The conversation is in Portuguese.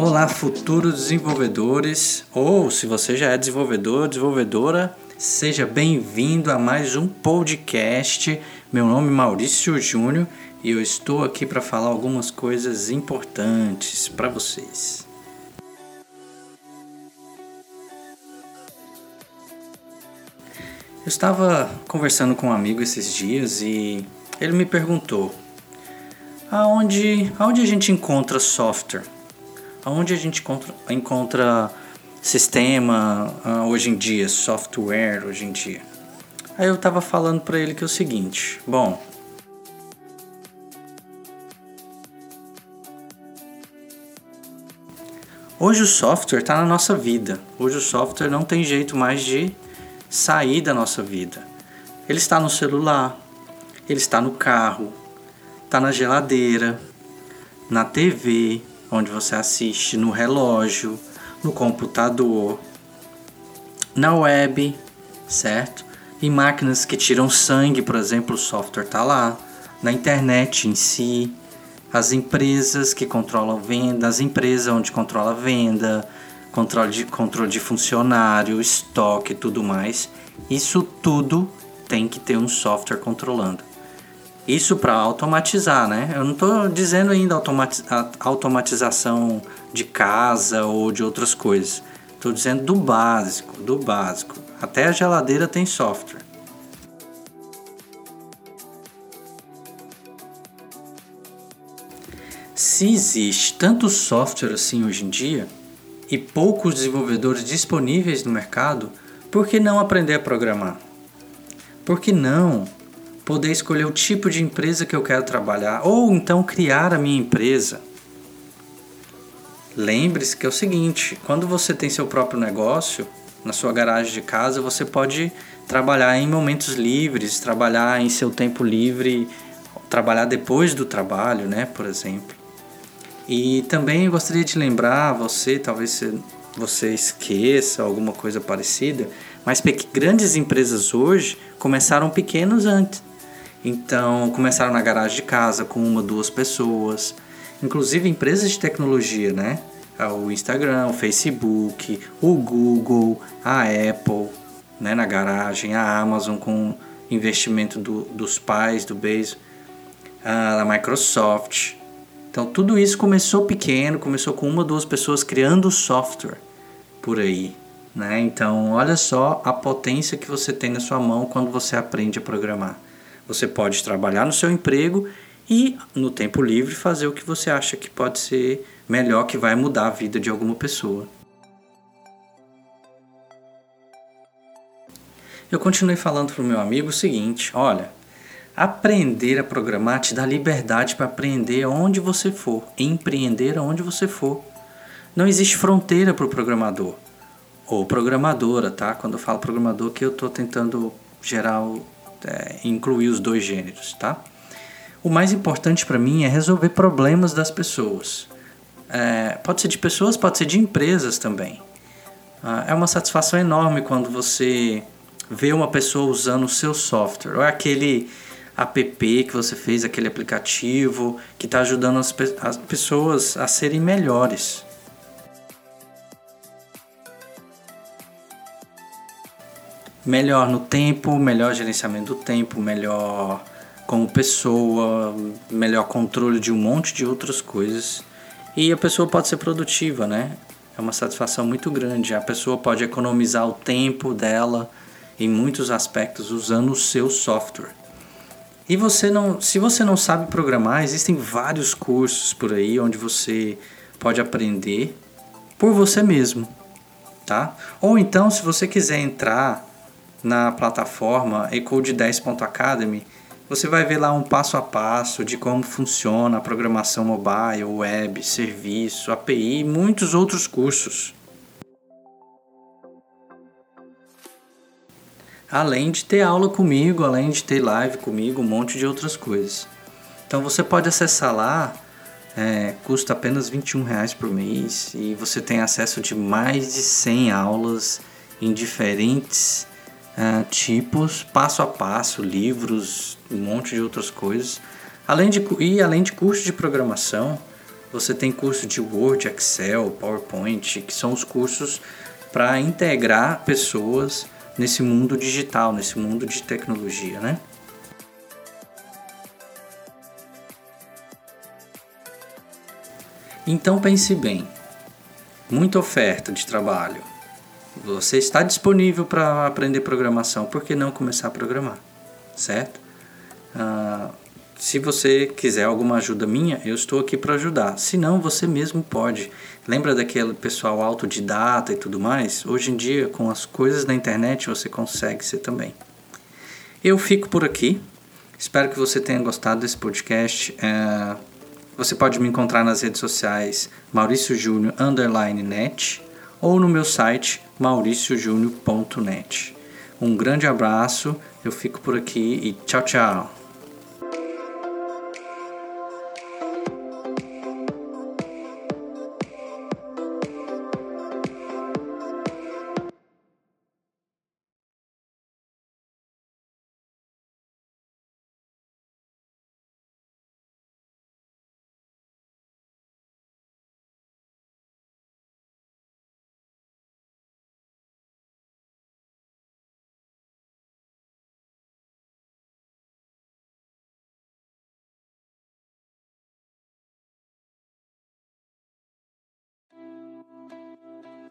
Olá, futuros desenvolvedores, ou se você já é desenvolvedor, desenvolvedora, seja bem-vindo a mais um podcast. Meu nome é Maurício Júnior e eu estou aqui para falar algumas coisas importantes para vocês. Eu estava conversando com um amigo esses dias e ele me perguntou: aonde, aonde a gente encontra software? Aonde a gente encontra, encontra sistema uh, hoje em dia, software hoje em dia? Aí eu estava falando para ele que é o seguinte: bom, Hoje o software está na nossa vida. Hoje o software não tem jeito mais de sair da nossa vida. Ele está no celular, ele está no carro, está na geladeira, na TV, onde você assiste, no relógio, no computador, na web, certo? Em máquinas que tiram sangue, por exemplo, o software está lá, na internet em si, as empresas que controlam venda, as empresas onde controla venda, controle de, controle de funcionário, estoque e tudo mais. Isso tudo tem que ter um software controlando. Isso para automatizar, né? Eu não estou dizendo ainda automatiz automatização de casa ou de outras coisas. Estou dizendo do básico, do básico. Até a geladeira tem software. Se existe tanto software assim hoje em dia, e poucos desenvolvedores disponíveis no mercado, por que não aprender a programar? Por que não poder escolher o tipo de empresa que eu quero trabalhar ou então criar a minha empresa? Lembre-se que é o seguinte: quando você tem seu próprio negócio, na sua garagem de casa, você pode trabalhar em momentos livres, trabalhar em seu tempo livre, trabalhar depois do trabalho, né, por exemplo. E também gostaria de lembrar você, talvez você esqueça alguma coisa parecida, mas grandes empresas hoje começaram pequenos antes. Então, começaram na garagem de casa com uma, duas pessoas. Inclusive empresas de tecnologia, né? O Instagram, o Facebook, o Google, a Apple, né? na garagem, a Amazon com investimento do, dos pais, do Bezos, a Microsoft, então tudo isso começou pequeno, começou com uma duas pessoas criando software por aí. Né? Então olha só a potência que você tem na sua mão quando você aprende a programar. Você pode trabalhar no seu emprego e no tempo livre fazer o que você acha que pode ser melhor, que vai mudar a vida de alguma pessoa. Eu continuei falando para o meu amigo o seguinte: olha, Aprender a programar te dá liberdade para aprender onde você for, empreender onde você for. Não existe fronteira para o programador ou programadora, tá? Quando eu falo programador, que eu estou tentando gerar, é, incluir os dois gêneros, tá? O mais importante para mim é resolver problemas das pessoas. É, pode ser de pessoas, pode ser de empresas também. Ah, é uma satisfação enorme quando você vê uma pessoa usando o seu software. Ou é aquele app que você fez, aquele aplicativo que está ajudando as, pe as pessoas a serem melhores. Melhor no tempo, melhor gerenciamento do tempo, melhor como pessoa, melhor controle de um monte de outras coisas. E a pessoa pode ser produtiva, né? É uma satisfação muito grande. A pessoa pode economizar o tempo dela em muitos aspectos usando o seu software. E você não, se você não sabe programar, existem vários cursos por aí onde você pode aprender por você mesmo, tá? Ou então, se você quiser entrar na plataforma ecode10.academy, você vai ver lá um passo a passo de como funciona a programação mobile, web, serviço, API e muitos outros cursos. além de ter aula comigo, além de ter live comigo, um monte de outras coisas. Então você pode acessar lá, é, custa apenas 21 reais por mês e você tem acesso de mais de 100 aulas em diferentes uh, tipos, passo a passo, livros, um monte de outras coisas. Além de, e além de cursos de programação, Você tem curso de Word, Excel, PowerPoint, que são os cursos para integrar pessoas nesse mundo digital, nesse mundo de tecnologia, né? Então pense bem, muita oferta de trabalho. Você está disponível para aprender programação, por que não começar a programar? Certo? Ah, se você quiser alguma ajuda minha, eu estou aqui para ajudar. Se não, você mesmo pode. Lembra daquele pessoal autodidata e tudo mais? Hoje em dia, com as coisas na internet, você consegue ser também. Eu fico por aqui. Espero que você tenha gostado desse podcast. É, você pode me encontrar nas redes sociais Maurício Júnior underline net ou no meu site mauriciojúnior.net. Um grande abraço, eu fico por aqui e tchau, tchau. うん。